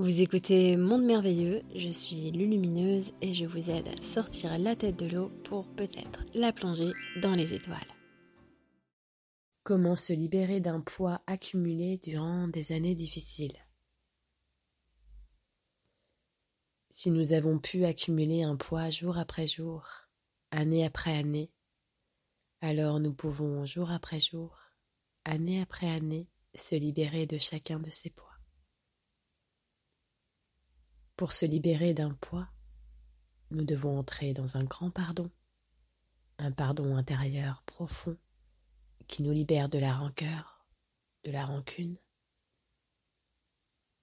Vous écoutez Monde Merveilleux, je suis Lulumineuse et je vous aide à sortir la tête de l'eau pour peut-être la plonger dans les étoiles. Comment se libérer d'un poids accumulé durant des années difficiles? Si nous avons pu accumuler un poids jour après jour, année après année, alors nous pouvons jour après jour, année après année, se libérer de chacun de ces poids. Pour se libérer d'un poids, nous devons entrer dans un grand pardon, un pardon intérieur profond qui nous libère de la rancœur, de la rancune,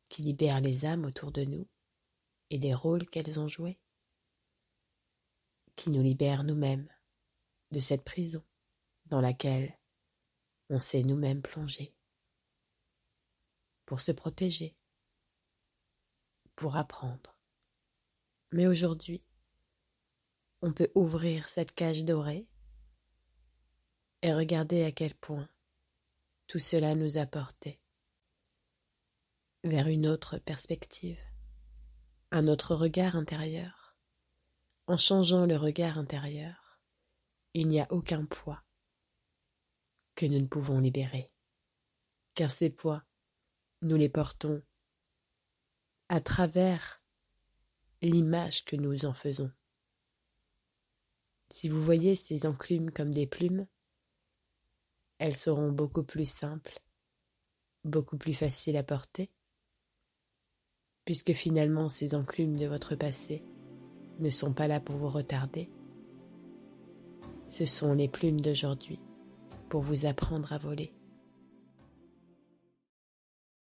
qui libère les âmes autour de nous et des rôles qu'elles ont joués, qui nous libère nous-mêmes de cette prison dans laquelle on s'est nous-mêmes plongé pour se protéger, pour apprendre. Mais aujourd'hui, on peut ouvrir cette cage dorée et regarder à quel point tout cela nous a porté vers une autre perspective, un autre regard intérieur. En changeant le regard intérieur, il n'y a aucun poids que nous ne pouvons libérer, car ces poids, nous les portons à travers l'image que nous en faisons. Si vous voyez ces enclumes comme des plumes, elles seront beaucoup plus simples, beaucoup plus faciles à porter, puisque finalement ces enclumes de votre passé ne sont pas là pour vous retarder. Ce sont les plumes d'aujourd'hui pour vous apprendre à voler.